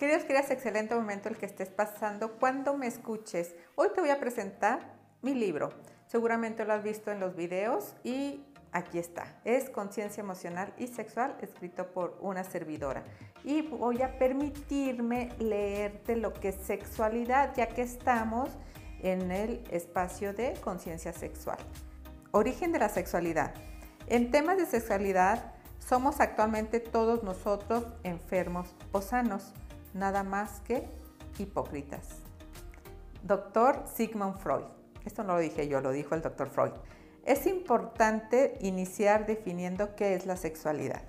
Queridos, queridas, excelente momento el que estés pasando cuando me escuches. Hoy te voy a presentar mi libro. Seguramente lo has visto en los videos y aquí está. Es Conciencia Emocional y Sexual, escrito por una servidora. Y voy a permitirme leerte lo que es sexualidad, ya que estamos en el espacio de conciencia sexual. Origen de la sexualidad. En temas de sexualidad, somos actualmente todos nosotros enfermos o sanos nada más que hipócritas. Doctor Sigmund Freud. Esto no lo dije yo, lo dijo el doctor Freud. Es importante iniciar definiendo qué es la sexualidad.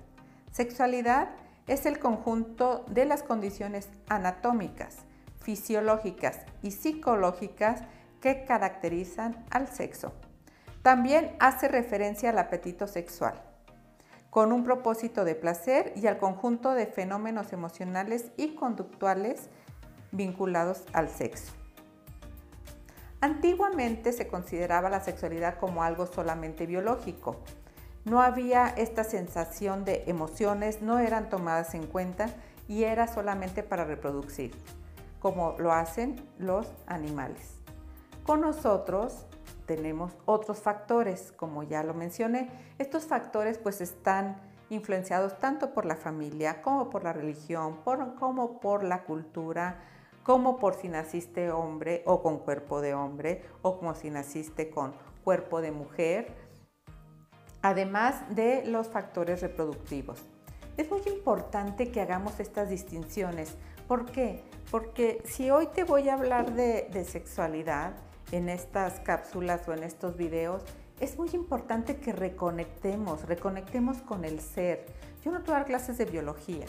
Sexualidad es el conjunto de las condiciones anatómicas, fisiológicas y psicológicas que caracterizan al sexo. También hace referencia al apetito sexual con un propósito de placer y al conjunto de fenómenos emocionales y conductuales vinculados al sexo. Antiguamente se consideraba la sexualidad como algo solamente biológico. No había esta sensación de emociones, no eran tomadas en cuenta y era solamente para reproducir, como lo hacen los animales. Con nosotros tenemos otros factores, como ya lo mencioné. Estos factores pues están influenciados tanto por la familia como por la religión, como por la cultura, como por si naciste hombre o con cuerpo de hombre o como si naciste con cuerpo de mujer, además de los factores reproductivos. Es muy importante que hagamos estas distinciones. ¿Por qué? Porque si hoy te voy a hablar de, de sexualidad, en estas cápsulas o en estos videos, es muy importante que reconectemos, reconectemos con el ser. Yo no dar clases de biología.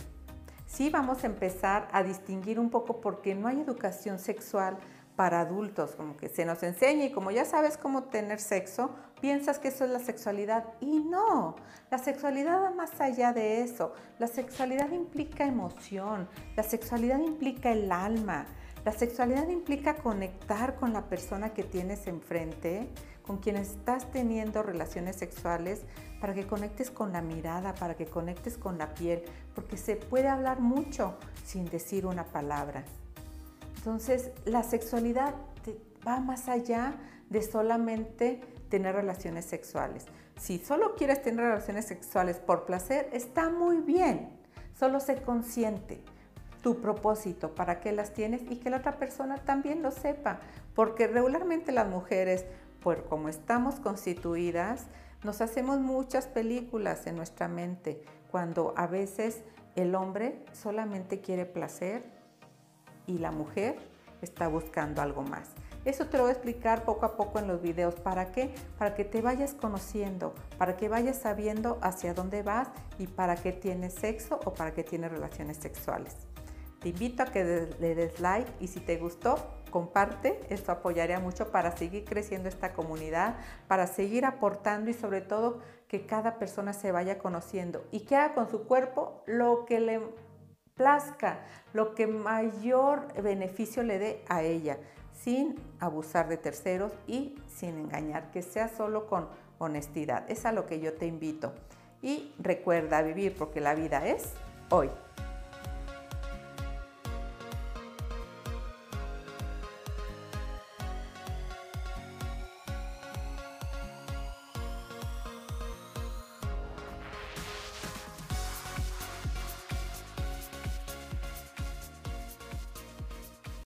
Sí vamos a empezar a distinguir un poco porque no hay educación sexual para adultos, como que se nos enseña y como ya sabes cómo tener sexo, piensas que eso es la sexualidad y no, la sexualidad va más allá de eso. La sexualidad implica emoción, la sexualidad implica el alma, la sexualidad implica conectar con la persona que tienes enfrente, con quien estás teniendo relaciones sexuales, para que conectes con la mirada, para que conectes con la piel, porque se puede hablar mucho sin decir una palabra. Entonces, la sexualidad va más allá de solamente tener relaciones sexuales. Si solo quieres tener relaciones sexuales por placer, está muy bien. Solo sé consciente tu propósito, para qué las tienes y que la otra persona también lo sepa. Porque regularmente las mujeres, por como estamos constituidas, nos hacemos muchas películas en nuestra mente cuando a veces el hombre solamente quiere placer y la mujer está buscando algo más. Eso te lo voy a explicar poco a poco en los videos. ¿Para qué? Para que te vayas conociendo, para que vayas sabiendo hacia dónde vas y para qué tienes sexo o para qué tienes relaciones sexuales. Te invito a que le des like y si te gustó, comparte. Esto apoyaría mucho para seguir creciendo esta comunidad, para seguir aportando y sobre todo que cada persona se vaya conociendo y que haga con su cuerpo lo que le plazca, lo que mayor beneficio le dé a ella, sin abusar de terceros y sin engañar, que sea solo con honestidad. Es a lo que yo te invito. Y recuerda vivir porque la vida es hoy.